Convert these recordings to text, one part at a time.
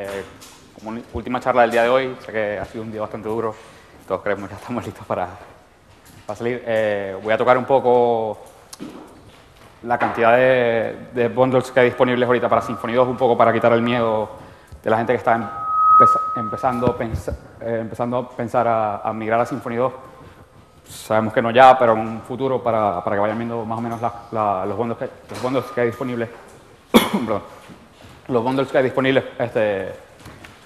Eh, como última charla del día de hoy, sé que ha sido un día bastante duro, todos creemos que estamos listos para, para salir. Eh, voy a tocar un poco la cantidad de, de, bundles que hay disponibles ahorita para Symfony 2, un poco para quitar el miedo de la gente que está empezando, eh, empezando a pensar a, a, migrar a Symfony 2. Sabemos que no ya, pero en un futuro para, para que vayan viendo más o menos la, la, los, bundles que, los bundles que hay disponibles. Los bundles que hay disponibles este,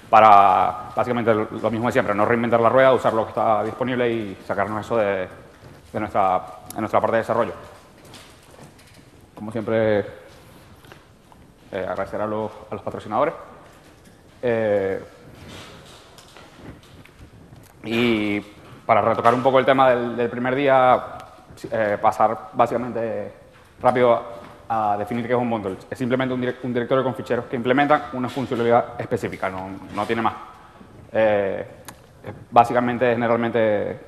para básicamente lo mismo de siempre, no reinventar la rueda, usar lo que está disponible y sacarnos eso de, de nuestra, de nuestra parte de desarrollo. Como siempre, eh, agradecer a los, a los patrocinadores. Eh, y para retocar un poco el tema del, del primer día, eh, pasar básicamente rápido a definir qué es un bundle. Es simplemente un, direct, un, directorio con ficheros que implementan una funcionalidad específica, no, no tiene más. Eh, básicamente, generalmente,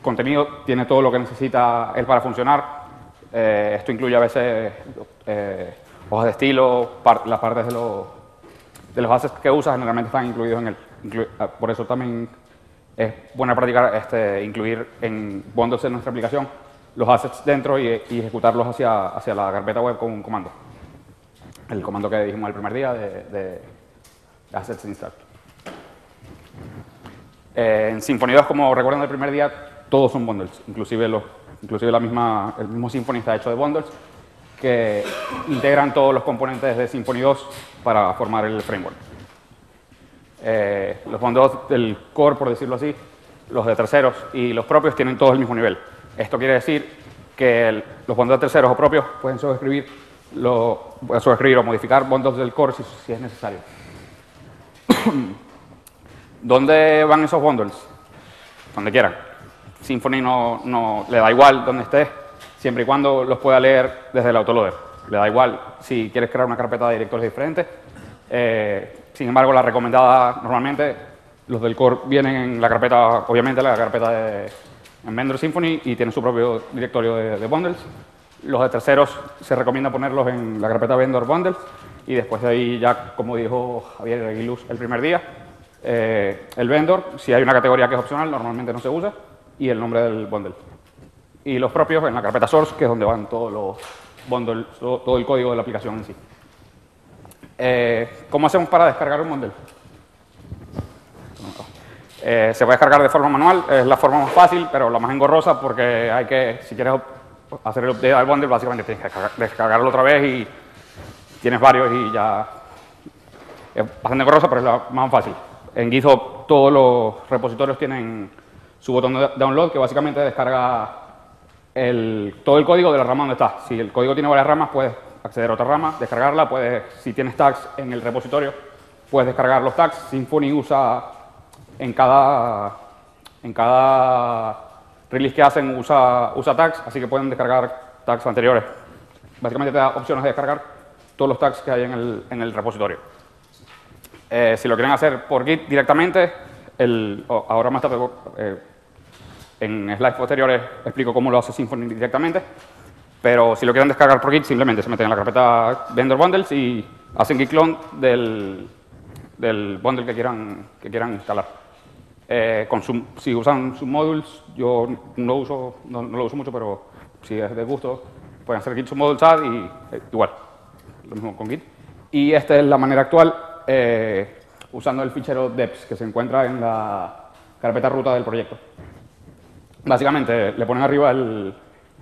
contenido tiene todo lo que necesita él para funcionar. Eh, esto incluye a veces eh, hojas de estilo, par, las partes de los, de los assets que usa generalmente están incluidos en él. Inclu por eso también es buena práctica este, incluir en bundles de nuestra aplicación los assets dentro y, ejecutarlos hacia, hacia la carpeta web con un comando. El comando que dijimos el primer día de, assets install. Eh, en Symfony 2, como recuerdan del primer día, todos son bundles, inclusive, los, inclusive la misma, el mismo Symfony está hecho de bundles que integran todos los componentes de Symfony 2 para formar el framework. Eh, los bundles del core, por decirlo así, los de terceros y los propios tienen todos el mismo nivel. Esto quiere decir que los bundles terceros o propios pueden sobreescribir, lo, pueden o modificar bundles del core si, es necesario. ¿Dónde van esos bundles? Donde quieran. Symfony no, no, le da igual donde estés, siempre y cuando los pueda leer desde el autoloader. Le da igual si quieres crear una carpeta de directores diferentes. Eh, sin embargo, la recomendada normalmente, los del core vienen en la carpeta, obviamente la carpeta de en Vendor Symfony y tiene su propio directorio de, bundles. Los de terceros se recomienda ponerlos en la carpeta Vendor Bundles y después de ahí ya, como dijo Javier Aguiluz el primer día, eh, el vendor, si hay una categoría que es opcional, normalmente no se usa, y el nombre del bundle. Y los propios en la carpeta source, que es donde van todos los bundles, todo, todo el código de la aplicación en sí. Eh, ¿Cómo hacemos para descargar un bundle? Eh, se puede descargar de forma manual, es la forma más fácil, pero la más engorrosa porque hay que, si quieres hacer el update al bundle, básicamente tienes que descargarlo otra vez y tienes varios y ya es bastante engorrosa, pero es la más fácil. En GitHub todos los repositorios tienen su botón de download que básicamente descarga el, todo el código de la rama donde está. Si el código tiene varias ramas, puedes acceder a otra rama, descargarla, puedes, si tienes tags en el repositorio, puedes descargar los tags. Symfony usa en cada, en cada release que hacen usa, usa tags, así que pueden descargar tags anteriores. Básicamente te da opciones de descargar todos los tags que hay en el, en el repositorio. Eh, si lo quieren hacer por Git directamente, el, oh, ahora más tarde eh, en slides posteriores explico cómo lo hace Symfony directamente, pero si lo quieren descargar por Git, simplemente se meten en la carpeta Vendor Bundles y hacen git clone del, del bundle que quieran, que quieran instalar. Eh, con su, si usan submodules, yo no, uso, no, lo uso mucho, pero si es de gusto, pueden hacer git submodules add y eh, igual, lo mismo con git. Y esta es la manera actual, eh, usando el fichero deps que se encuentra en la carpeta ruta del proyecto. Básicamente, le ponen arriba el,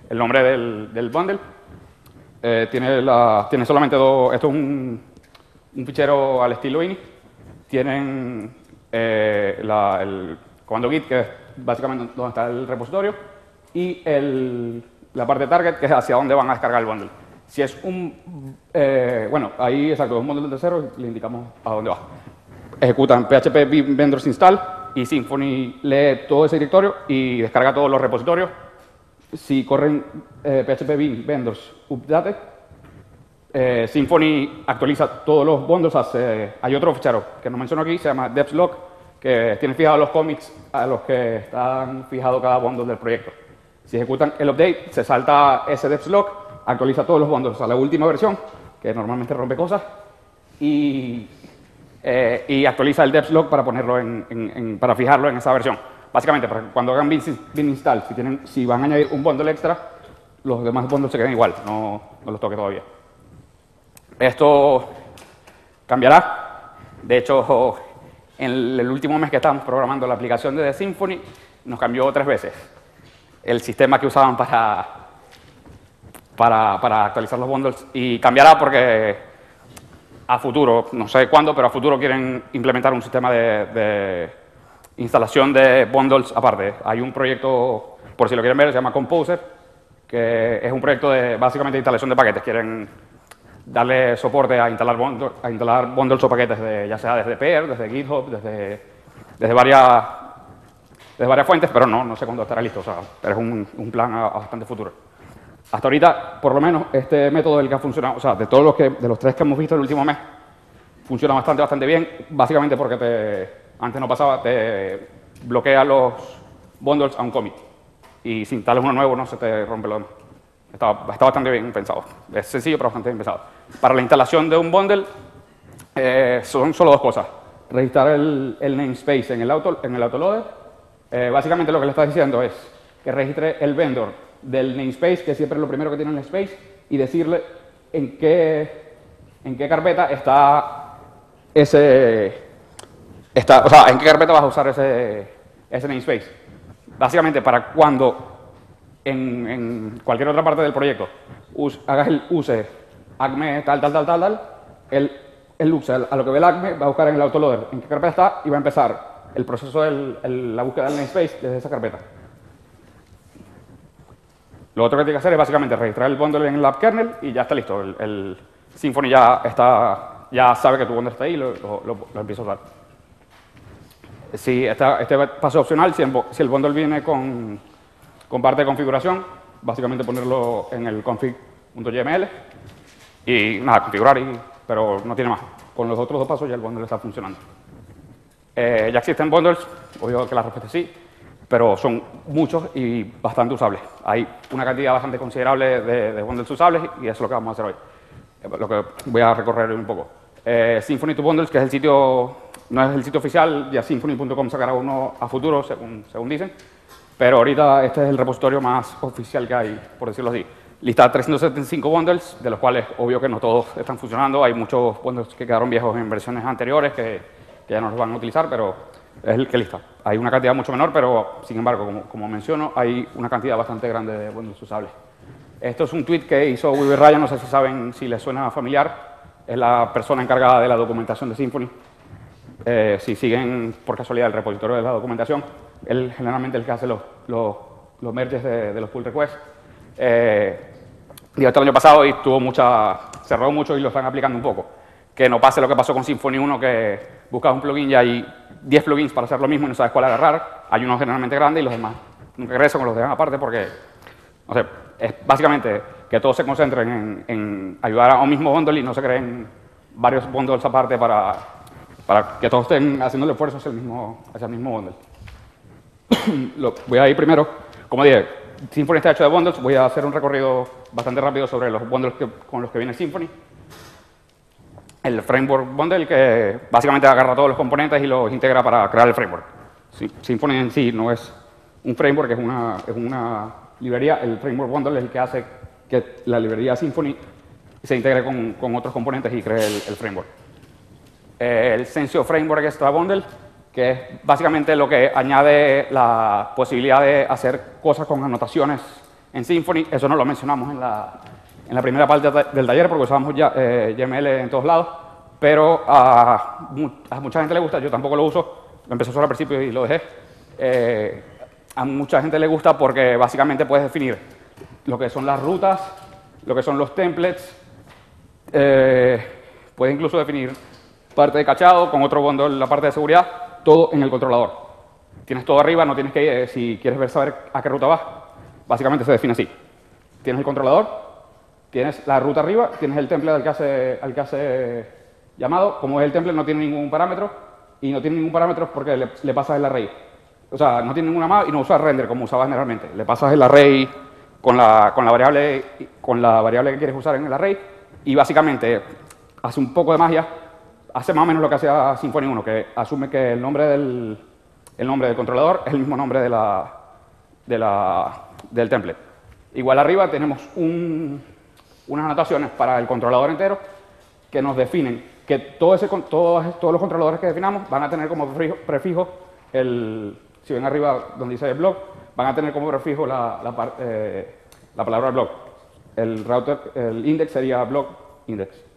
el nombre del, del bundle. Eh, tiene, la, tiene solamente dos, esto es un, un fichero al estilo ini. Tienen eh, la, el comando git, que es básicamente donde está el repositorio, y el, la parte target, que es hacia dónde van a descargar el bundle. Si es un, eh, bueno, ahí exacto, es un bundle de cero, le indicamos a dónde va. Ejecutan php vendors install y Symfony lee todo ese directorio y descarga todos los repositorios. Si corren eh, php vendors update, eh, Symfony actualiza todos los bundles. Hace, hay otro fichero que no menciono aquí, se llama devslog, que tiene fijados los commits a los que están fijados cada bundle del proyecto. Si ejecutan el update, se salta ese devslog, actualiza todos los bundles a la última versión, que normalmente rompe cosas, y eh, y actualiza el devs.log para ponerlo en, en- en- para fijarlo en esa versión. Básicamente, para cuando hagan bin, bin install, si, tienen, si van a añadir un bundle extra, los demás bundles se queden igual, no, no los toque todavía. Esto cambiará. De hecho, en el último mes que estábamos programando la aplicación de The Symfony, nos cambió tres veces el sistema que usaban para, para, para actualizar los bundles y cambiará porque a futuro, no sé cuándo, pero a futuro quieren implementar un sistema de, de instalación de bundles aparte. Hay un proyecto, por si lo quieren ver, se llama Composer, que es un proyecto de básicamente instalación de paquetes. Quieren darle soporte a instalar, bundle- a instalar bundles o paquetes, de, ya sea desde Peer, desde GitHub, desde, desde, varias, desde varias fuentes, pero no, no sé cuándo estará listo, o sea, pero es un, un plan bastante futuro. Hasta ahorita, por lo menos, este método del que ha funcionado, o sea, de todos los que, de los tres que hemos visto el último mes, funciona bastante, bastante bien, básicamente porque te, antes no pasaba, te bloquea los bundles a un commit. Y si instalas uno nuevo, no se te rompe lo demás. Está, está bastante bien pensado. Es sencillo, pero bastante bien pensado. Para la instalación de un bundle, eh, son solo dos cosas. Registrar el, el namespace en el, auto, en el autoloader. Eh, básicamente lo que le estás diciendo es que registre el vendor del namespace, que siempre es lo primero que tiene el namespace, y decirle en qué, en qué carpeta está ese... Está, o sea, en qué carpeta vas a usar ese, ese namespace. Básicamente para cuando en, en cualquier otra parte del proyecto us- hagas el use acme tal, tal, tal, tal, tal, el, el use, a lo que ve el acme, va a buscar en el autoloader en qué carpeta está y va a empezar el proceso de la búsqueda del namespace desde esa carpeta. Lo otro que tiene que hacer es básicamente registrar el bundle en el app kernel y ya está listo. El, el Symfony ya, está, ya sabe que tu bundle está ahí y lo, lo, lo- empieza a usar. Si esta- este paso es opcional, si el bundle viene con, con parte de configuración, básicamente ponerlo en el config.yml y nada, configurar, y, pero no tiene más. Con los otros dos pasos ya el bundle está funcionando. Eh, ya existen bundles, obvio que la respuesta es sí, pero son muchos y bastante usables. Hay una cantidad bastante considerable de, de bundles usables y eso es lo que vamos a hacer hoy. Eh, Lo que voy a recorrer un poco. Eh, Symfony to Bundles, que es el sitio, no es el sitio oficial, ya symfony.com sacará uno a futuro, según, según dicen, pero ahorita este es el repositorio más oficial que hay, por decirlo así. Lista 375 bundles, de los cuales obvio que no todos están funcionando. Hay muchos bundles que quedaron viejos en versiones anteriores que, que ya no los van a utilizar, pero es el que lista. Hay una cantidad mucho menor, pero sin embargo, como, como menciono, hay una cantidad bastante grande de bundles usables. Esto es un tweet que hizo Wilber Ryan, no sé si saben si les suena familiar. Es la persona encargada de la documentación de Symfony. Eh, si siguen por casualidad el repositorio de la documentación, él generalmente el que hace los, los, los merges de, de los pull requests. Eh, digo, este año pasado y tuvo mucha, cerró mucho y lo están aplicando un poco. Que no pase lo que pasó con Symfony 1, que buscas un plugin y hay 10 plugins para hacer lo mismo y no sabes cuál agarrar. Hay unos generalmente grandes y los demás nunca regresan o los dejan aparte porque, no sé, es básicamente que todos se concentren en, en ayudar a un mismo bundle y no se creen varios bundles aparte para, para que todos estén haciendo el esfuerzo hacia el mismo, hacia el mismo bundle. Lo- voy a ir primero, como dije, Symfony está hecho de bundles, voy a hacer un recorrido bastante rápido sobre los bundles con los que viene Symfony. El framework bundle que básicamente agarra todos los componentes y los integra para crear el framework. Symfony en sí no es un framework, es una, librería. El framework bundle es el que hace que la librería Symfony se integre con, otros componentes y cree el framework. Eh, el Sensio Framework Extra Bundle, que es básicamente lo que añade la posibilidad de hacer cosas con anotaciones en Symfony. Eso no lo mencionamos en la, en la primera parte de- del taller porque usábamos ya, eh, YML en todos lados, pero a, a mucha gente le gusta, yo tampoco lo uso, lo empecé usar al principio y lo dejé. Eh, a mucha gente le gusta porque básicamente puedes definir lo que son las rutas, lo que son los templates, eh, puedes incluso definir parte de cachado con otro bundle la parte de seguridad, todo en el controlador. Tienes todo arriba, no tienes que, eh, si quieres ver saber a qué ruta vas, básicamente se define así. Tienes el controlador, tienes la ruta arriba, tienes el template al que hace, al que hace llamado. Como es el template, no tiene ningún parámetro y no tiene ningún parámetro porque le, le pasas el array. O sea, no tiene ninguna más y no usas render como usabas generalmente. Le pasas el array con la, con la, variable, con la variable que quieres usar en el array y básicamente hace un poco de magia hace más o menos lo que hacía Symfony 1, que asume que el nombre del, el nombre del controlador es el mismo nombre de la, de la, del template. Igual arriba tenemos un, unas anotaciones para el controlador entero que nos definen que todo todos, todos los controladores que definamos van a tener como prefijo, el, si ven arriba donde dice blog, van a tener como prefijo la, la, eh, la palabra blog. El router, el index sería blog index.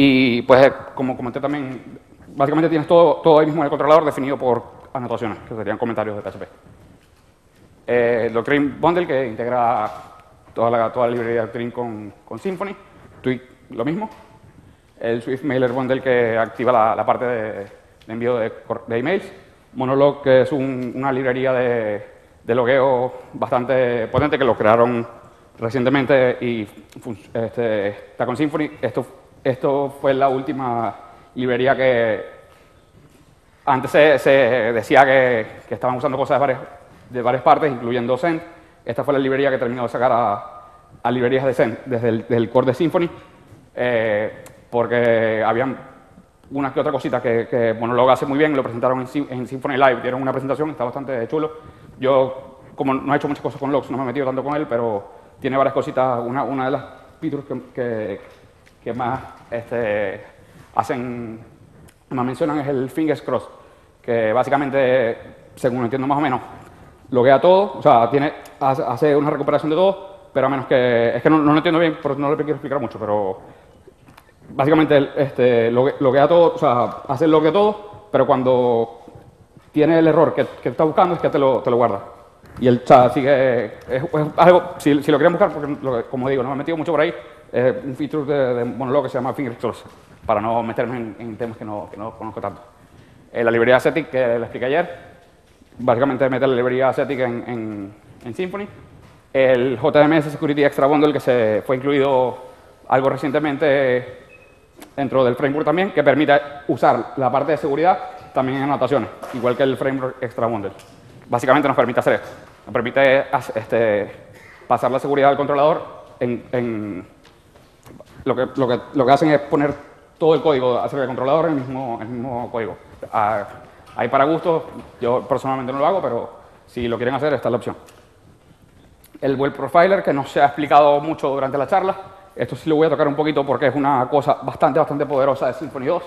Y pues, como comenté también, básicamente tienes todo, todo ahí mismo en el controlador definido por anotaciones, que serían comentarios de PHP. Eh, Doctrine Bundle que integra toda la, toda la librería de Doctrine con, con Symfony. Tweet, lo mismo. El Swift Mailer Bundle que activa la, parte de, envío de, emails. Monolog, que es una librería de, de, logueo bastante potente que lo crearon recientemente y este, está con Symfony. Esto esto fue la última librería que antes se, decía que, estaban usando cosas de varias, de varias partes, incluyendo Zen. Esta fue la librería que terminó de sacar a, librerías de Zen desde el, core de Symfony, eh, porque habían una que otra cosita que, que Monolog hace muy bien, lo presentaron en, Symfony Live, dieron una presentación, está bastante chulo. Yo, como no he hecho muchas cosas con Logs, no me he metido tanto con él, pero tiene varias cositas, una, una de las features que, que más este, hacen, más mencionan es el fingers cross, que básicamente, según entiendo más o menos, loguea todo, o sea, tiene, hace una recuperación de todo, pero a menos que, es que no, lo entiendo bien, porque no lo quiero explicar mucho, pero básicamente este, loguea todo, o sea, hace el de todo, pero cuando tiene el error que, que está buscando es que te lo, te lo guarda. Y el chat sigue, es, algo, si, lo quieren buscar, porque como digo, no me he metido mucho por ahí, es un feature de, de que se llama Fingersource, para no meterme en, temas que no, que no, conozco tanto. Eh, la librería Ascetic que le expliqué ayer, básicamente mete la librería Ascetic en, en, en, Symfony. El JMS Security Extra Bundle que se fue incluido algo recientemente dentro del framework también, que permite usar la parte de seguridad también en anotaciones, igual que el framework Extra Bundle. Básicamente nos permite hacer esto, nos permite este, pasar la seguridad al controlador en lo que, lo, que, lo que hacen es poner todo el código acerca del controlador en el mismo, el mismo código. Ah, hay para gustos, yo personalmente no lo hago, pero si lo quieren hacer, esta es la opción. El Web Profiler, que no se ha explicado mucho durante la charla, esto sí lo voy a tocar un poquito porque es una cosa bastante, bastante poderosa de Symfony 2.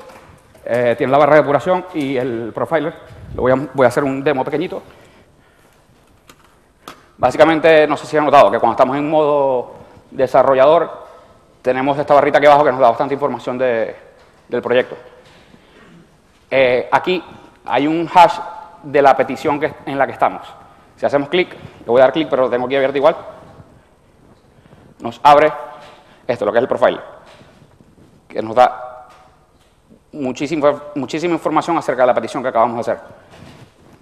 Eh, tiene la barra de depuración y el profiler. Lo voy a, voy a hacer un demo pequeñito. Básicamente, no sé si han notado que cuando estamos en modo desarrollador, tenemos esta barrita aquí abajo que nos da bastante información del proyecto. Eh, aquí hay un hash de la petición que, en la que estamos. Si hacemos clic, le voy a dar clic, pero lo tengo aquí abierto igual, nos abre esto, lo que es el profile, que nos da muchísima, muchísima información acerca de la petición que acabamos de hacer.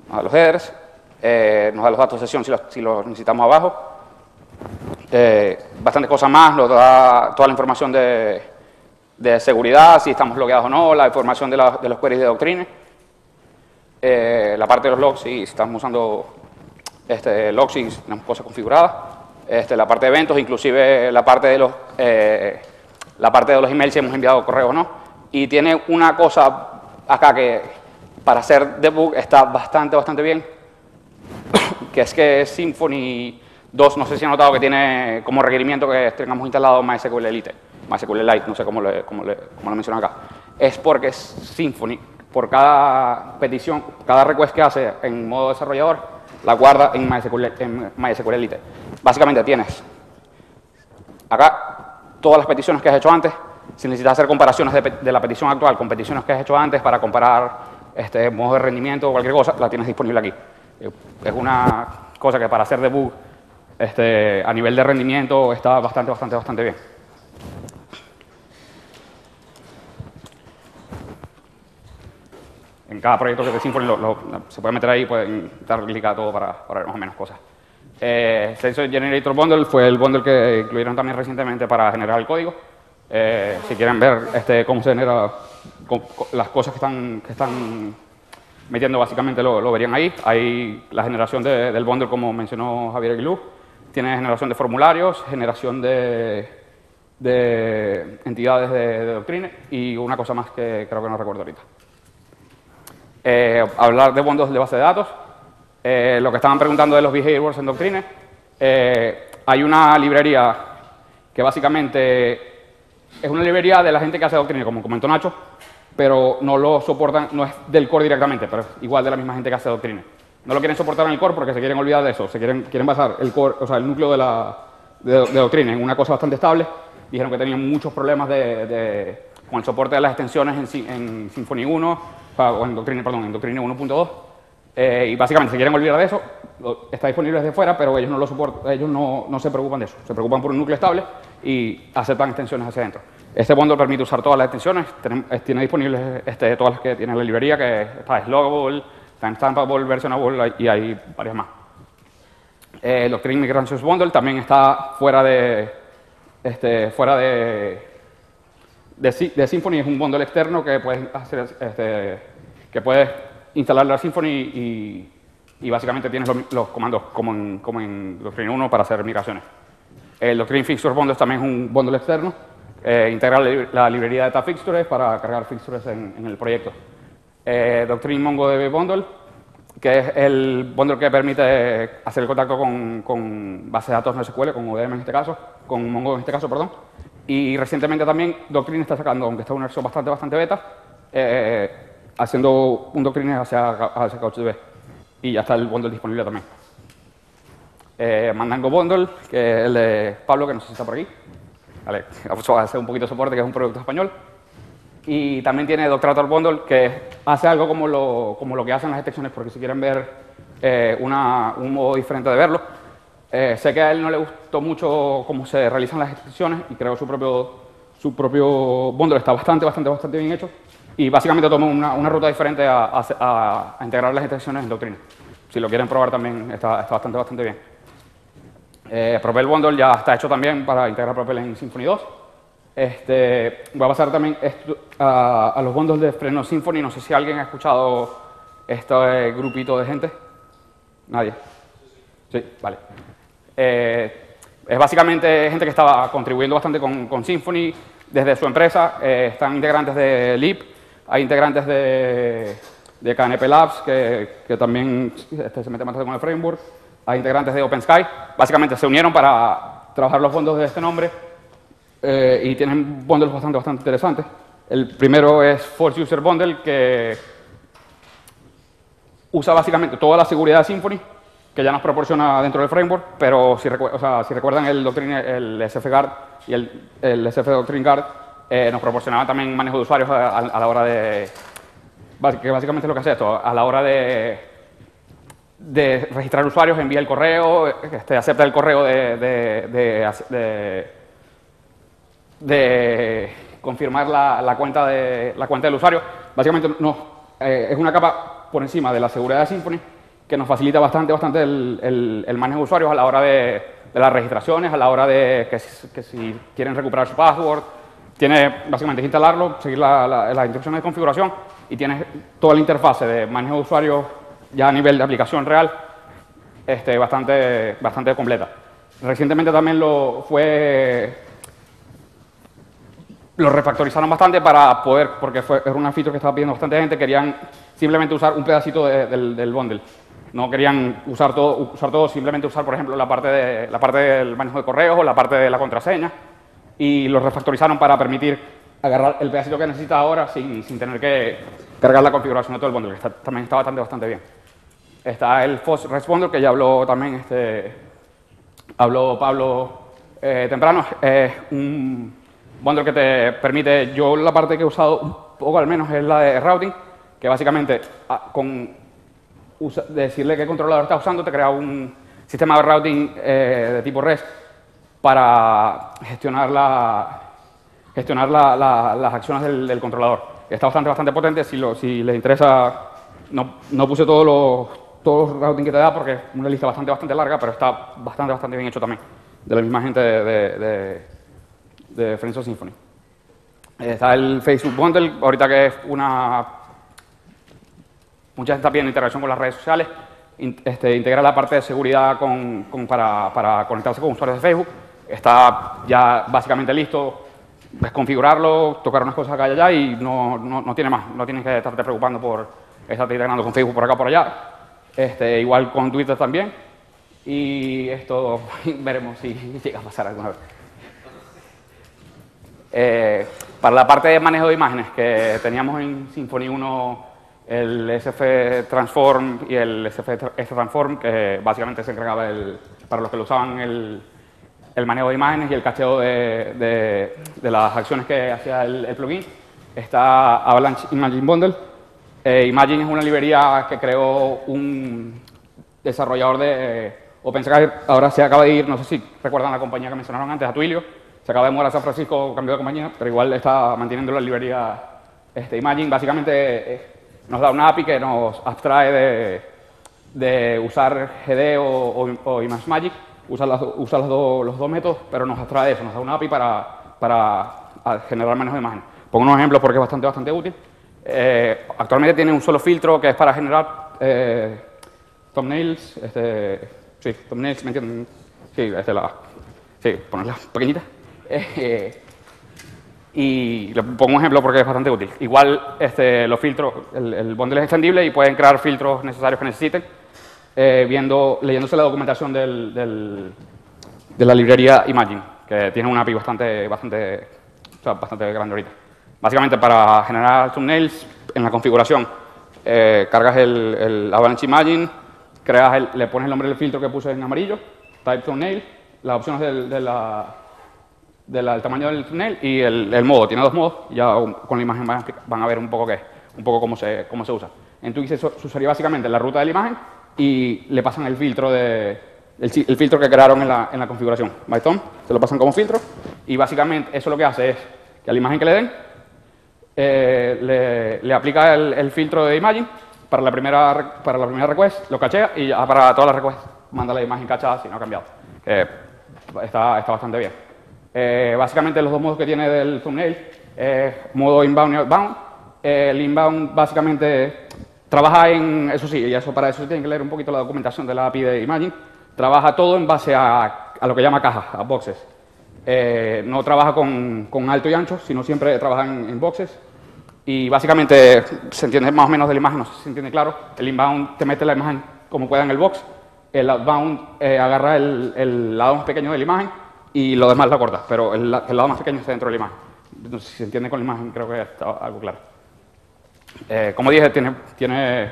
Nos da los headers, eh, nos da los datos de sesión si si los necesitamos abajo, eh, bastante cosas más, nos da toda la información de, seguridad, si estamos logueados o no, la información de, los queries de doctrina, eh, la parte de los logs, si estamos usando este, logs y tenemos cosas configuradas, este, la parte de eventos, inclusive la parte de los, eh, la parte de los emails si hemos enviado correo o no. Y tiene una cosa acá que para hacer debug está bastante, bastante bien, que es que Symfony Dos, no sé si han notado que tiene como requerimiento que tengamos instalado MySQL Elite, MySQL Lite, no sé cómo, cómo, cómo lo mencionan acá. Es porque Symfony, por cada petición, cada request que hace en modo desarrollador, la guarda en MySQL, en MySQL Elite. Básicamente tienes acá todas las peticiones que has hecho antes, si necesitas hacer comparaciones de, la petición actual con peticiones que has hecho antes para comparar este modo de rendimiento o cualquier cosa, la tienes disponible aquí. Es una cosa que para hacer debug este, a nivel de rendimiento está bastante, bastante, bastante bien. En cada proyecto que de Symfony se puede meter ahí, pueden dar clic a todo para, para, ver más o menos cosas. Eh, Sensor Generator Bundle fue el bundle que incluyeron también recientemente para generar el código. Eh, si quieren ver este, cómo se genera las cosas que están, que están metiendo, básicamente lo, verían ahí. Hay la generación del bundle, como mencionó Javier Aguilú tiene generación de formularios, generación de, de entidades de, de y una cosa más que creo que no recuerdo ahorita. Eh, hablar de bundles de base de datos. Eh, lo que estaban preguntando de los behaviors en Doctrine. Eh, hay una librería que básicamente es una librería de la gente que hace Doctrine, como comentó Nacho, pero no lo soportan, no es del core directamente, pero es igual de la misma gente que hace Doctrine. No lo quieren soportar en el core porque se quieren olvidar de eso, se quieren, quieren basar el core, o sea, el núcleo de, la, de, Doctrine en una cosa bastante estable. Dijeron que tenían muchos problemas de, con el soporte de las extensiones en, en Symfony 1, o en Doctrine, perdón, en Doctrine 1.2. Eh, y básicamente se quieren olvidar de eso, está disponible desde fuera, pero ellos no lo soportan, ellos no, no, se preocupan de eso, se preocupan por un núcleo estable y aceptan extensiones hacia adentro. Este bundle permite usar todas las extensiones, tiene, tiene disponibles este, todas las que tiene la librería, que está Sloggable, Timestampable, Versionable y hay varias más. Eh, Doctrine Migrations Bundle también está fuera de, este, fuera de, de, de, Symfony, es un bundle externo que puedes, hacer, este, que puedes instalar la Symfony y, y básicamente tienes los, los, comandos como en, como en Doctrine 1 para hacer migraciones. El Doctrine Fixture Bundle también es un bundle externo, eh, integra la librería de data fixtures para cargar fixtures en, en el proyecto. Eh, Doctrine MongoDB Bundle, que es el bundle que permite hacer el contacto con, con bases de datos no SQL, con ODM en este caso, con Mongo en este caso, perdón. Y recientemente también Doctrine está sacando, aunque está en una versión bastante, bastante beta, eh, haciendo un Doctrine hacia, hacia CouchDB. Y ya está el bundle disponible también. Eh, Mandango Bundle, que es el de Pablo, que no sé si está por aquí. Vale, vamos a hacer un poquito de soporte, que es un producto español. Y también tiene Doctrator Bundle, que hace algo como lo, como lo que hacen las extensiones, porque si quieren ver eh, una, un modo diferente de verlo. Eh, sé que a él no le gustó mucho cómo se realizan las extensiones y creo su propio, su propio bundle está bastante, bastante, bastante bien hecho. Y básicamente toma una, una ruta diferente a, a, a, integrar las extensiones en Doctrine. Si lo quieren probar también está, está bastante, bastante bien. Eh, Propel Bundle ya está hecho también para integrar Propel en Symfony 2. Este, voy a pasar también a, a, los bundles de Freno Symfony. No sé si alguien ha escuchado este grupito de gente. ¿Nadie? Sí, vale. Eh, es básicamente gente que estaba contribuyendo bastante con, con Symfony desde su empresa. Eh, están integrantes de Leap, hay integrantes de, de KNP Labs que, que también este, se meten bastante con el framework a integrantes de OpenSky. Básicamente se unieron para trabajar los fondos de este nombre eh, y tienen bundles bastante, bastante interesantes. El primero es Force User Bundle, que usa básicamente toda la seguridad de Symfony, que ya nos proporciona dentro del framework, pero si, recu recuerdan el, Doctrine, el SFGuard y el, el SF Doctrine Guard, eh, nos proporcionaba también manejo de usuarios a, a, la hora de... que básicamente es lo que hace esto, a la hora de registrar usuarios, envía el correo, este, acepta el correo de, de confirmar la, la, cuenta de, la cuenta del usuario. Básicamente no, eh, es una capa por encima de la seguridad de Symfony que nos facilita bastante, bastante el, el, manejo de usuarios a la hora de, las registraciones, a la hora de que, que, si quieren recuperar su password, tiene básicamente que instalarlo, seguir la, la, las instrucciones de configuración y tiene toda la interfase de manejo de usuarios ya a nivel de aplicación real, este, bastante, bastante completa. Recientemente también lo fue lo refactorizaron bastante para poder, porque fue, era una feature que estaba pidiendo bastante gente, querían simplemente usar un pedacito de, del, del, bundle. No querían usar todo, usar todo, simplemente usar, por ejemplo, la parte, de, la parte del manejo de correos o la parte de la contraseña. Y lo refactorizaron para permitir agarrar el pedacito que necesita ahora sin, sin tener que cargar la configuración de todo el bundle, que está, también está bastante, bastante bien. Está el FOSS Responder, que ya habló también, este, habló Pablo eh, temprano. Es un bundle que te permite, yo la parte que he usado un poco al menos es la de routing, que básicamente ah, con usa, decirle qué controlador está usando te crea un sistema de routing eh, de tipo REST para gestionar, la, gestionar la, la, las acciones del, del, controlador. Está bastante, bastante potente. Si, lo, si les interesa, no, no puse todos los todos los routing que te da porque es una lista bastante, bastante larga, pero está bastante, bastante bien hecho también, de la misma gente de, de, de, de Friends of Symphony. Está el Facebook Bundle, ahorita que es una... Mucha gente está pidiendo integración con las redes sociales, este, integra la parte de seguridad con, con, para, para, conectarse con usuarios de Facebook. está ya básicamente listo, es configurarlo, tocar unas cosas acá y allá y no, no, no tiene más, no tienes que estarte preocupando por estar integrando con Facebook por acá por allá, este, igual con Twitter también y esto veremos si llega a pasar alguna vez. Eh, para la parte de manejo de imágenes que teníamos en Symfony 1 el SF Transform y el SF Transform, que básicamente se encargaba el, para los que lo usaban el, el manejo de imágenes y el cacheo de, de, las acciones que hacía el, plugin. Está Avalanche Imagine Bundle. Eh, Imagine es una librería que creó un desarrollador de OpenSCAD. Ahora se acaba de ir, no sé si recuerdan la compañía que mencionaron antes, Twilio. Se acaba de mudar a San Francisco, cambió de compañía, pero igual está manteniendo la librería este, Imagine. Básicamente eh, nos da una API que nos abstrae de, de usar GD o, o, o ImageMagick usa, las, usa los, dos, los, dos, métodos, pero nos abstrae eso, nos da una API para, para generar de imagen. Pongo unos ejemplos porque es bastante, bastante útil. Eh, actualmente tiene un solo filtro que es para generar eh, thumbnails, este, sí, thumbnails, ¿me entienden? Sí, este la, sí, ponerla pequeñita. Eh, y le pongo un ejemplo porque es bastante útil. Igual este, los filtros, el, bundle es extendible y pueden crear filtros necesarios que necesiten. Eh, viendo, leyéndose la documentación del, de la librería Imagine, que tiene una API bastante, bastante, bastante grande ahorita. Básicamente para generar thumbnails en la configuración, eh, cargas el, Avalanche Imagine, creas el, le pones el nombre del filtro que puse en amarillo, type thumbnail, las opciones del, de la, del tamaño del thumbnail y el, modo. Tiene dos modos, ya con la imagen van, van a ver un poco qué, un poco cómo se, cómo se usa. En Twix se usaría básicamente la ruta de la imagen y le pasan el filtro de el, filtro que crearon en la, en la configuración. Python, se lo pasan como filtro y básicamente eso lo que hace es que a la imagen que le den eh, le, aplica el, filtro de imagen para la primera para la primera request, lo cachea y ya para todas las requests manda la imagen cachada si no ha cambiado. está, está bastante bien. Eh, básicamente los dos modos que tiene del thumbnail es modo inbound y outbound. el inbound básicamente Trabaja en, eso sí, y eso para eso tienen que leer un poquito la documentación de la API de Imagine. Trabaja todo en base a, lo que llama cajas, a boxes. Eh, no trabaja con, alto y ancho, sino siempre trabaja en, boxes. Y básicamente se entiende más o menos de la imagen, no se entiende claro. El inbound te mete la imagen como pueda en el box. El outbound eh, agarra el, el, lado más pequeño de la imagen y lo demás la corta, pero el, el lado más pequeño está dentro de la imagen. Sé si se entiende con la imagen, creo que está algo claro. Eh, como dije, tiene, tiene,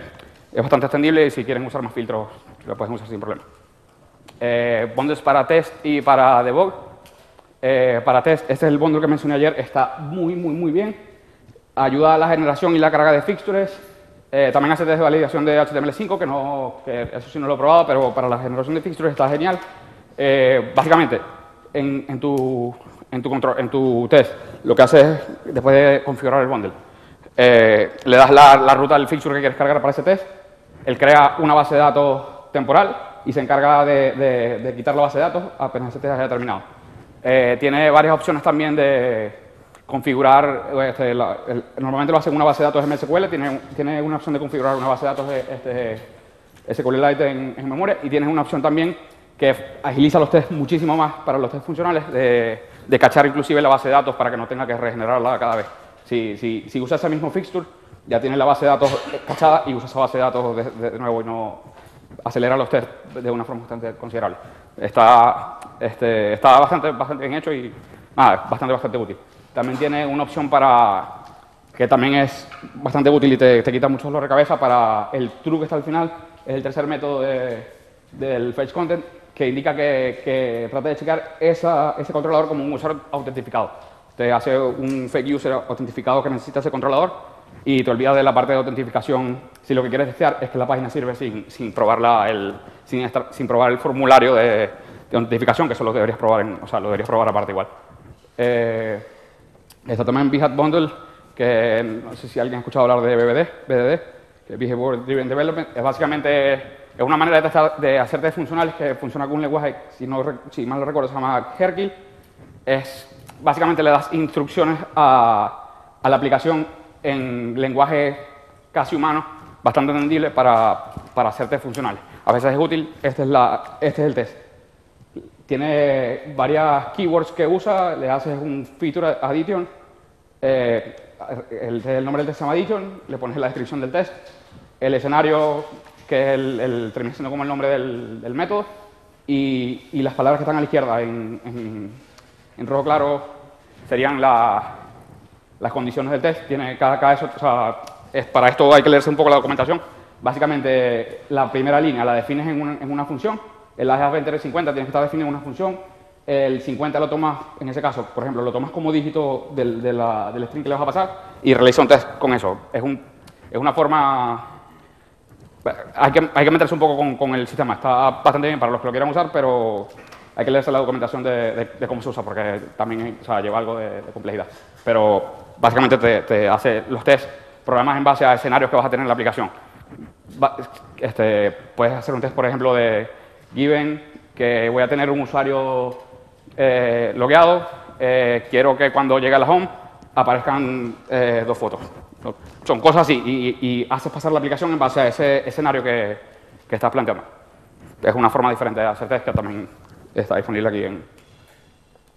es bastante extendible y si quieren usar más filtros lo pueden usar sin problema. Eh, bundles para test y para debug. Eh, para test, este es el bundle que mencioné ayer, está muy, muy, muy bien. Ayuda a la generación y la carga de fixtures. Eh, también hace test de validación de HTML5, que, no, que eso sí no lo he probado, pero para la generación de fixtures está genial. básicamente, en, en, tu, en, tu control, en tu test, lo que hace es, después de configurar el bundle, eh, le das la, ruta del fixture que quieres cargar para ese test, él crea una base de datos temporal y se encarga de, quitar la base de datos apenas ese test haya terminado. Eh, tiene varias opciones también de configurar, este, normalmente lo hace en una base de datos MSQL, tiene, tiene una opción de configurar una base de datos de este, SQLite en, en memoria y tienes una opción también que agiliza los tests muchísimo más para los test funcionales, de, de cachar inclusive la base de datos para que no tenga que regenerarla cada vez. Si, si, si usas ese mismo fixture, ya tienes la base de datos cachada y usas esa base de datos de, nuevo y no acelera los test de una forma bastante considerable. Está, este, está bastante, bastante bien hecho y nada, bastante, bastante útil. También tiene una opción para, que también es bastante útil y te, te quita mucho dolor de cabeza para el true que está al final, es el tercer método de, del fetch content, que indica que, que trata de checar esa, ese controlador como un usuario autentificado. Te hace un fake user autentificado que necesita ese controlador y te olvidas de la parte de autentificación si lo que quieres desear es que la página sirve sin, sin, el, sin, sin probar el formulario de, autentificación, que eso lo deberías probar, en, o sea, lo deberías probar aparte igual. Eh, está también Behat Bundle, que no sé si alguien ha escuchado hablar de BBD, BDD, Behavior Driven Development. Es básicamente es una manera de, de hacer funcionales que funciona con un lenguaje, si, no, mal no recuerdo, se llama Herkil. Es básicamente le das instrucciones a, la aplicación en lenguaje casi humano, bastante entendible para, para hacer funcionales. A veces es útil, este es, la, este es el test. tiene varias keywords que usa, le haces un feature addition, eh, el, el, nombre del test se llama addition, le pones la descripción del test, el escenario, que es el, el como el nombre del, del método, y, y, las palabras que están a la izquierda en, en, en rojo claro serían la, las condiciones del test. Tiene cada, cada eso, o sea, es, para esto hay que leerse un poco la documentación. Básicamente, la primera línea la defines en una, en una función, el AGA 50 tienes que estar definido en una función, el 50 lo tomas, en ese caso, por ejemplo, lo tomas como dígito del, de la, del string que le vas a pasar y realiza un test con eso. Es, un, es una forma... Hay que, hay que meterse un poco con, con, el sistema, está bastante bien para los que lo quieran usar, pero hay que leerse la documentación de, cómo se usa, porque también o sea, lleva algo de, de complejidad. Pero básicamente te, te, hace los test, programas en base a escenarios que vas a tener en la aplicación. Este, puedes hacer un test, por ejemplo, de given que voy a tener un usuario eh, logueado, eh, quiero que cuando llegue a la home aparezcan eh, dos fotos. Son cosas así y, y, haces pasar la aplicación en base a ese escenario que, que estás planteando. Es una forma diferente de hacer test que también está disponible aquí en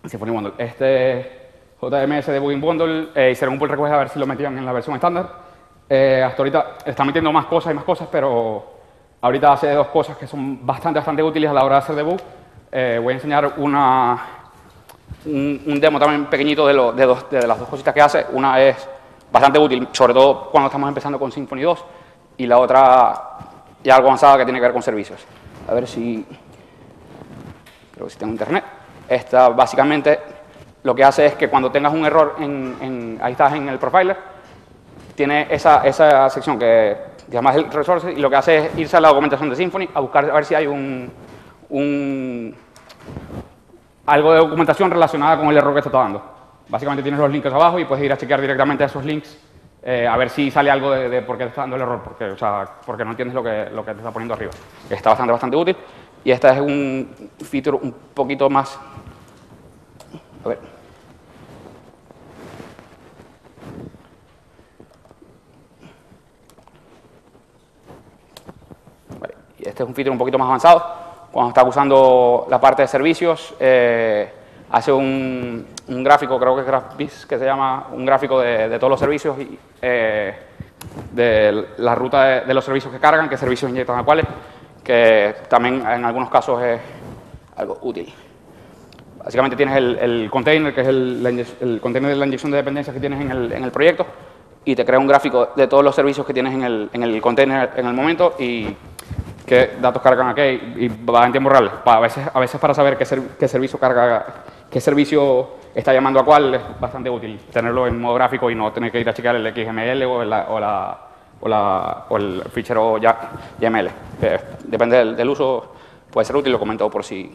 Symfony Bundle. Este JMS de Debugging Bundle eh, hicieron un pull request a ver si lo metían en la versión estándar. Eh, hasta ahorita están metiendo más cosas y más cosas, pero ahorita hace dos cosas que son bastante, bastante útiles a la hora de hacer debug. Eh, voy a enseñar una, un, un, demo también pequeñito de, lo, de, dos, de, las dos cositas que hace. Una es bastante útil, sobre todo cuando estamos empezando con Symfony 2, y la otra ya algo avanzada que tiene que ver con servicios. A ver si... Creo que si tengo internet. Esta básicamente lo que hace es que cuando tengas un error, en, ahí estás en el profiler, tiene esa, esa sección que llamas el resource y lo que hace es irse a la documentación de Symfony a buscar a ver si hay un, un algo de documentación relacionada con el error que está dando. Básicamente tienes los links abajo y puedes ir a chequear directamente esos links eh, a ver si sale algo de, de, por qué te está dando el error, porque, o sea, porque no entiendes lo que, lo que te está poniendo arriba. Está bastante, bastante útil. Y esta es un feature un poquito más... A ver. Este es un feature un poquito más avanzado. Cuando estás usando la parte de servicios, eh, hace un, un, gráfico, creo que es GraphBiz, que se llama un gráfico de, de todos los servicios y eh, de la ruta de, los servicios que cargan, qué servicios inyectan a cuáles, que también en algunos casos es algo útil. Básicamente tienes el, container, que es el, el, container de la inyección de dependencias que tienes en el, en el, proyecto, y te crea un gráfico de todos los servicios que tienes en el, en el container en el momento y qué datos cargan aquí, y va en tiempo real. A veces, a veces para saber qué, ser, qué servicio carga, qué servicio está llamando a cuál es bastante útil tenerlo en modo gráfico y no tener que ir a checar el XML o, la, o, la, o, la, o el fichero YML. Eh, depende del, del, uso, puede ser útil, lo comento por si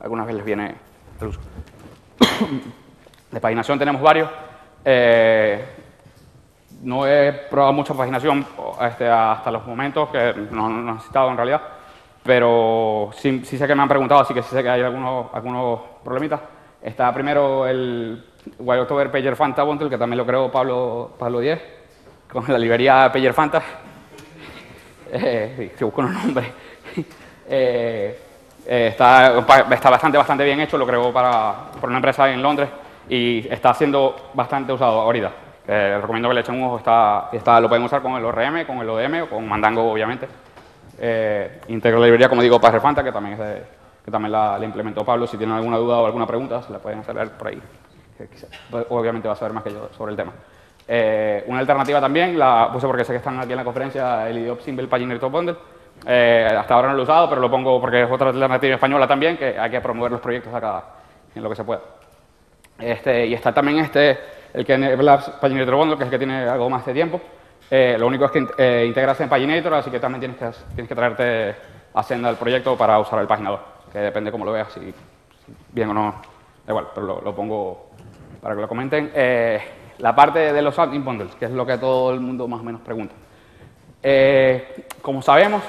alguna vez les viene el uso. De paginación tenemos varios. Eh, no he probado mucha paginación este, hasta los momentos, que no, no he necesitado en realidad, pero sí, sí, sé que me han preguntado, así que sí sé que hay algunos, algunos problemitas. Está primero el Wild October Pager Fanta Bundle, que también lo creó Pablo, Pablo 10, con la librería Pager Fanta. Eh, si busco un nombre. eh, eh, está, está, bastante, bastante bien hecho, lo creó para, por una empresa en Londres y está siendo bastante usado ahorita. Eh, recomiendo que le echen un ojo, está, está, lo pueden usar con el ORM, con el ODM o con Mandango, obviamente. Eh, integra la librería, como digo, para Fanta, que que también la, la, implementó Pablo. Si tienen alguna duda o alguna pregunta, se la pueden hacer por ahí. Obviamente va a saber más que yo sobre el tema. Eh, una alternativa también, la puse porque sé que están aquí en la conferencia, el IDOP Simple Paginator Top Bundle. Eh, hasta ahora no lo he usado, pero lo pongo porque es otra alternativa española también, que hay que promover los proyectos acá en lo que se pueda. Este, y está también este, el que Labs Paginator Bundle, que es el que tiene algo más de tiempo. Eh, lo único es que eh, integras en Paginator, así que también tienes que, tienes que traerte a Senda el proyecto para usar el paginador, que depende cómo lo veas, si, bien o no, da igual, pero lo, lo, pongo para que lo comenten. Eh, la parte de los admin bundles, que es lo que todo el mundo más o menos pregunta. Eh, como sabemos,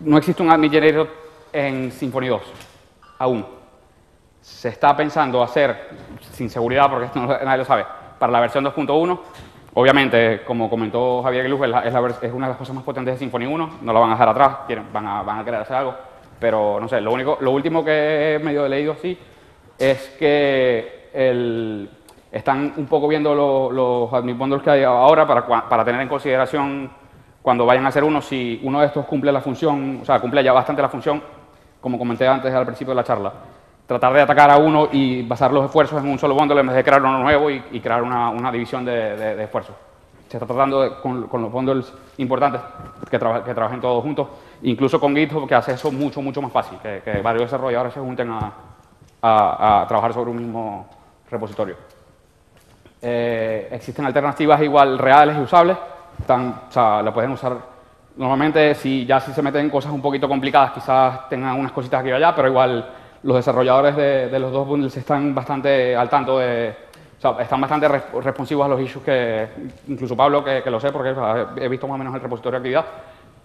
no existe un admin generator en Symfony 2, aún. Se está pensando hacer, sin seguridad, porque esto nadie lo sabe, para la versión 2.1. Obviamente, como comentó Javier Gluz, es, es, una de las cosas más potentes de Symfony 1, no la van a dejar atrás, quieren, van, a, van a querer hacer algo. Pero no sé, lo, único, lo último que he medio leído así es que el, están un poco viendo los admin bundles que hay ahora para, para tener en consideración cuando vayan a hacer uno, si uno de estos cumple la función, o sea, cumple ya bastante la función, como comenté antes al principio de la charla. Tratar de atacar a uno y basar los esfuerzos en un solo bundle en vez de crear uno nuevo y, crear una, división de, esfuerzos. Se está tratando con, los bundles importantes que, trabajen todos juntos, incluso con GitHub, que hace eso mucho, mucho más fácil, que, varios desarrolladores se junten a, trabajar sobre un mismo repositorio. Eh, existen alternativas igual reales y usables, están, o sea, la pueden usar normalmente, si ya si se meten cosas un poquito complicadas, quizás tengan unas cositas aquí y allá, pero igual los desarrolladores de, los dos bundles están bastante al tanto de, están bastante responsivos a los issues que, incluso Pablo, que, lo sé porque he visto más o menos el repositorio de actividad,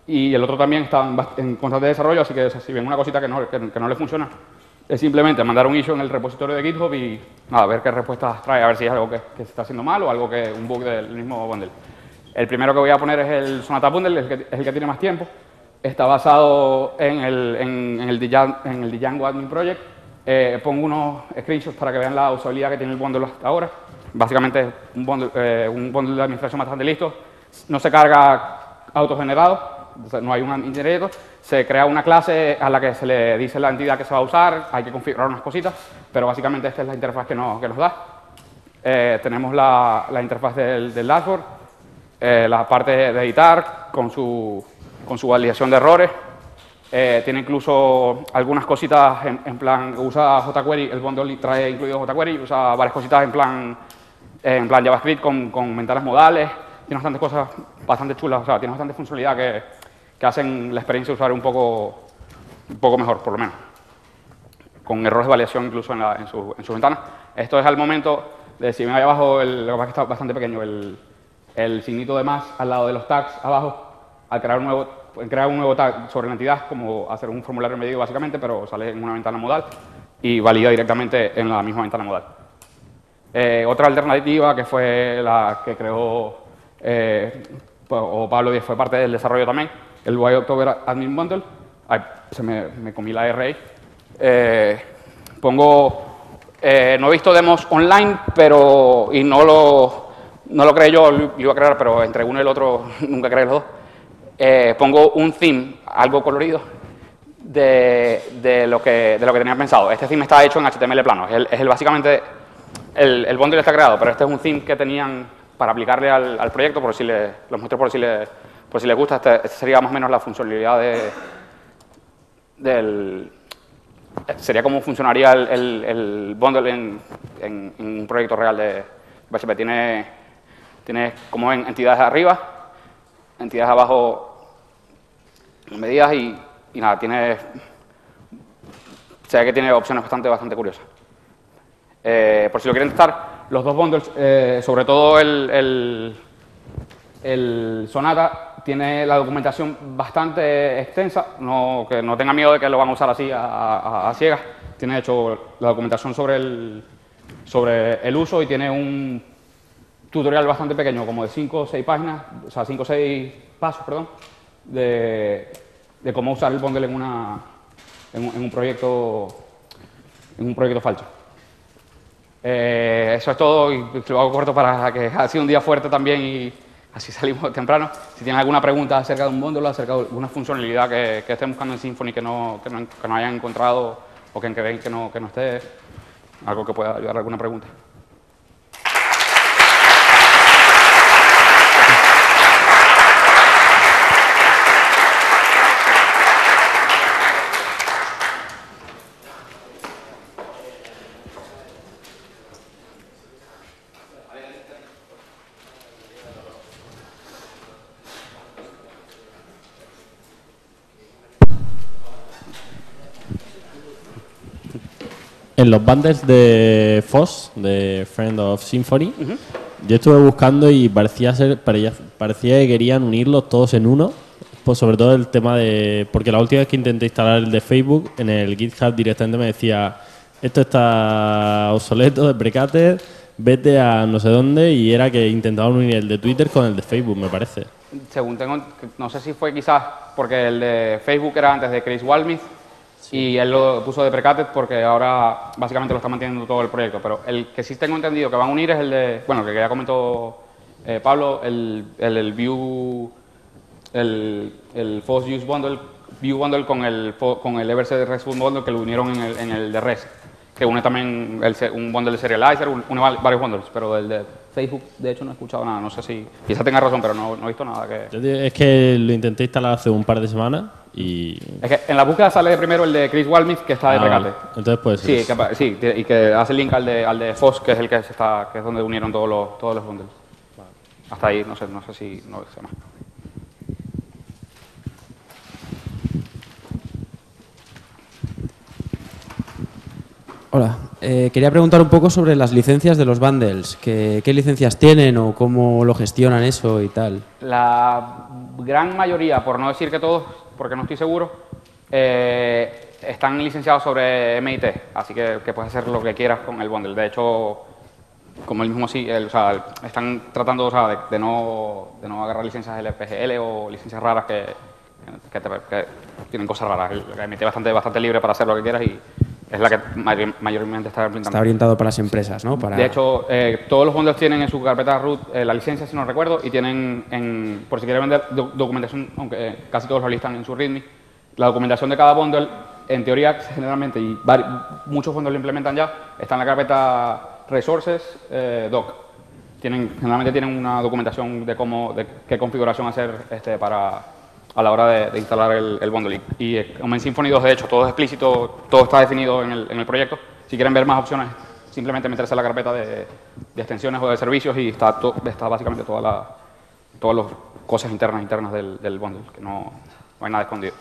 y el otro también está en constante desarrollo, así que si ven una cosita que no, que no le funciona, es simplemente mandar un issue en el repositorio de GitHub y a ver qué respuestas trae, a ver si es algo que, se está haciendo mal o algo que un bug del mismo bundle. El primero que voy a poner es el Sonata Bundle, es el que, tiene más tiempo. Está basado en el, en, el, Django Admin Project. Eh, pongo unos screenshots para que vean la usabilidad que tiene el bundle hasta ahora. Básicamente es un bundle, eh, un bundle de administración bastante listo. No se carga autogenerado, no hay un generator, se crea una clase a la que se le dice la entidad que se va a usar, hay que configurar unas cositas, pero básicamente esta es la interfaz que, nos, que nos da. Eh, tenemos la, la, interfaz del, del dashboard, eh, la parte de editar con su, con su validación de errores, eh, tiene incluso algunas cositas en, plan, usa jQuery, el bundle trae incluido jQuery, usa varias cositas en plan, en plan JavaScript con, con ventanas modales, tiene bastantes cosas bastante chulas, o sea, tiene bastante funcionalidad que, que hacen la experiencia de usuario un poco, un poco mejor, por lo menos. Con errores de validación incluso en, en, su, en su ventana. Esto es al momento de, si ahí abajo, el, lo que está bastante pequeño, el, el signito de más al lado de los tags abajo, crear un nuevo, crear un nuevo tag sobre la entidad, como hacer un formulario medido básicamente, pero sale en una ventana modal y valida directamente en la misma ventana modal. Eh, otra alternativa que fue la que creó, eh, o Pablo fue parte del desarrollo también, el White October Admin Bundle. Ay, se me, me, comí la R eh, pongo, eh, no he visto demos online, pero, y no lo, no lo creé yo, iba a crear, pero entre uno y el otro nunca creé los dos. Eh, pongo un theme, algo colorido, de, lo que, de tenía pensado. Este theme está hecho en HTML plano, es, el, básicamente, el, el bundle está creado, pero este es un theme que tenían para aplicarle al, proyecto, por si le, los muestro por si le pues si les gusta, esta este sería más o menos la funcionalidad de, del... Sería como funcionaría el, bundle en, en, un proyecto real de BSP. Tiene, tiene como entidades arriba, entidades abajo, medidas y, nada, tiene... Se ve que tiene opciones bastante, bastante curiosas. Eh, por si lo quieren testar, los dos bundles, eh, sobre todo el, el, el Sonata, tiene la documentación bastante extensa, no, que no tenga miedo de que lo van a usar así a, ciegas. Tiene hecho la documentación sobre el, sobre el uso y tiene un tutorial bastante pequeño, como de 5 o 6 páginas, o sea, 5 o 6 pasos, perdón, de, de, cómo usar el bundle en, una, en, un, proyecto en un proyecto falso. Eh, eso es todo y lo hago corto para que ha sido un día fuerte también y así salimos temprano. Si tienen alguna pregunta acerca de un módulo, acerca de alguna funcionalidad que, estén buscando en Symfony que no, que no, que no hayan encontrado o que creen que no, que no esté, algo que pueda ayudar a alguna pregunta. En los bundles de FOSS, de Friend of Symphony, yo estuve buscando y parecía ser parecía que querían unirlos todos en uno. Pues sobre todo el tema de. Porque la última vez que intenté instalar el de Facebook, en el GitHub directamente me decía: Esto está obsoleto, de vete a no sé dónde. Y era que intentaban unir el de Twitter con el de Facebook, me parece. Según tengo. No sé si fue quizás porque el de Facebook era antes de Chris Walmith Y él lo puso de precated porque ahora básicamente lo está manteniendo todo el proyecto. Pero el que sí tengo entendido que van a unir es el de, bueno, que ya comentó eh, Pablo, el, el, el View, el, el Use Bundle, View Bundle con el, con el Everset REST Bundle que lo unieron en el, en el de REST. Que une también el un bundle de Serializer, un- une varios bundles, pero el de Facebook, de hecho, no he escuchado nada. No sé si, quizá tenga razón, pero no, no he visto nada que... Yo digo, Es que lo intenté instalar hace un par de semanas y... Es que en la búsqueda sale primero el de Chris Walmith, que está de Ah, vale. Entonces pues Sí, que, sí, y que hace link al de, al de Foss, que es el que se está, que es donde unieron todos los, todos los bundles. Hasta ahí, no sé, no sé si no sé más. Hola, eh, quería preguntar un poco sobre las licencias de los bundles. ¿Qué, qué licencias tienen o cómo lo gestionan eso y tal? La gran mayoría, por no decir que todos, porque no estoy seguro, eh, están licenciados sobre MIT, así que, que puedes hacer lo que quieras con el bundle. De hecho, como el mismo sí, el- o sea, están tratando o sea, de, de no, de no agarrar licencias LPGL o licencias raras que, que, te- que tienen cosas raras. El MIT es bastante, bastante libre para hacer lo que quieras y es la que mayor- mayormente está implementando. Está orientado para las empresas, ¿no? Para... De hecho, eh, todos los bundles tienen en su carpeta root eh, la licencia, si no recuerdo, y tienen, en, por si quieren vender doc- documentación, aunque eh, casi todos lo listan en su README, la documentación de cada bundle, en teoría, generalmente, y muchos bundles lo implementan ya, está en la carpeta Resources eh, Doc. Tienen, generalmente tienen una documentación de cómo, de qué configuración hacer este, para, a la hora de, instalar el, el bundle. Y, y, eh, como en Symfony 2, de hecho, todo es explícito, todo está definido en el, en el proyecto. Si quieren ver más opciones, simplemente meterse a la carpeta de, extensiones o de servicios y está, to- está básicamente toda la, todas las cosas internas internas del, del bundle, que no hay nada escondido.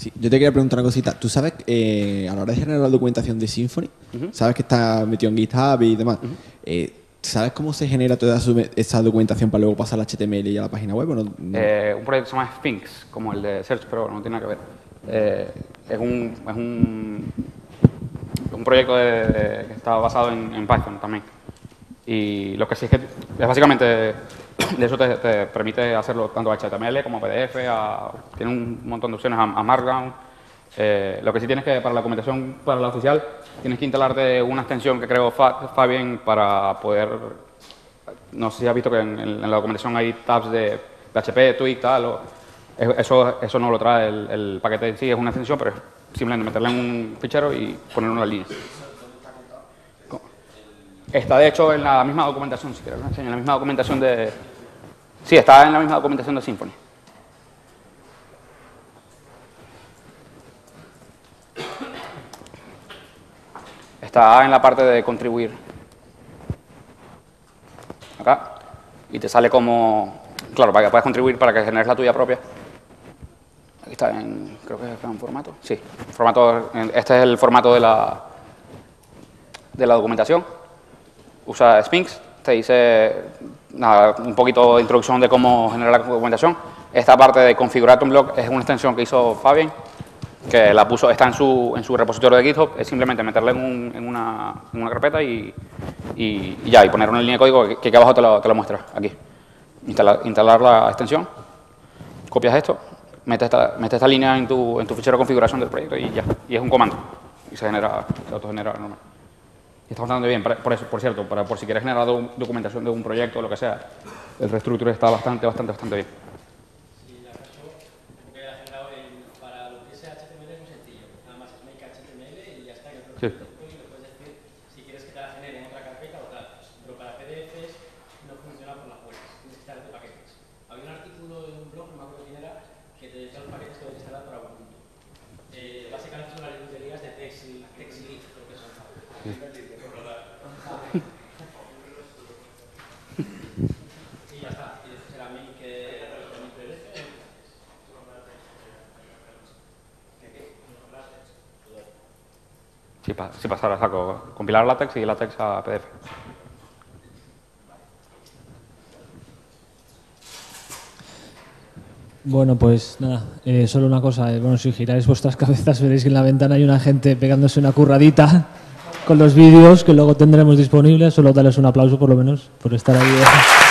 Sí, yo te quería preguntar una cosita. ¿Tú sabes, eh, a la hora de generar la documentación de Symfony, sabes que está metido en GitHub y demás? Eh, ¿Sabes cómo se genera toda su- esa documentación para luego pasar al HTML y a la página web? o no? No. Eh, un proyecto que se llama Sphinx, como el de Search, pero no tiene nada que ver. Eh, es un, es un, un proyecto de- de- que está basado en, en Python también. Y lo que sí es que es básicamente, de eso te, te permite hacerlo tanto a HTML como a PDF, a- tiene un montón de opciones a, a Markdown. Eh, lo que sí tienes que, para la documentación, para la oficial, tienes que instalarte una extensión que creo Fa- Fabian para poder no sé si has visto que en, en la documentación hay tabs de PHP, Twig, tal. o- eso, eso no lo trae el, el paquete en sí, es una extensión, pero es simplemente meterle en un fichero y poner una línea. Está de hecho en la misma documentación, si quieres, en la misma documentación de. Sí, está en la misma documentación de Symfony. Está en la parte de contribuir. Acá. Y te sale como. Claro, para que puedas contribuir para que generes la tuya propia. Aquí está en. Creo que está en formato. Sí, formato. Este es el formato de la. de la documentación. Usa Sphinx. Te dice. Nada, un poquito de introducción de cómo generar la documentación. Esta parte de configurar tu blog es una extensión que hizo Fabian que la puso, está en su, en su repositorio de GitHub, es simplemente meterla en, un- en una, una carpeta y, y- y ya, y poner una línea de código que, que aquí abajo te lo, te lo muestra, aquí. Instalar, instalar la extensión, copias esto, metes esta, metes esta línea en tu, en tu fichero de configuración del proyecto y ya, y es un comando, y se genera, se autogenera normal. Y está bastante bien, por eso, por cierto, para, por si quieres generar do- documentación de un proyecto o lo que sea, el reestructure está bastante, bastante, bastante bien. Para lo que es HTML es muy sencillo. Nada más es make HTML y ya está. Y Sí. lo puedes decir si quieres que te la genere en otra carpeta o tal. Pero para PDFs no funciona por las webs. Tienes que instalar de paquetes. Había un artículo en un blog, no me acuerdo quién era, que te decía los paquetes que debes instalar para Ubuntu. Eh, básicamente son las librerías de Texi- TextLib, creo que son. Y ya está. Y después era make, eh, make PDF. Sí, pa- sí pasar a saco. Compilar látex y látex a PDF. Bueno, pues nada, eh, solo una cosa. eh, bueno, si giráis vuestras cabezas veréis que en la ventana hay una gente pegándose una curradita con los vídeos que luego tendremos disponibles. Solo darles un aplauso por lo menos por estar ahí.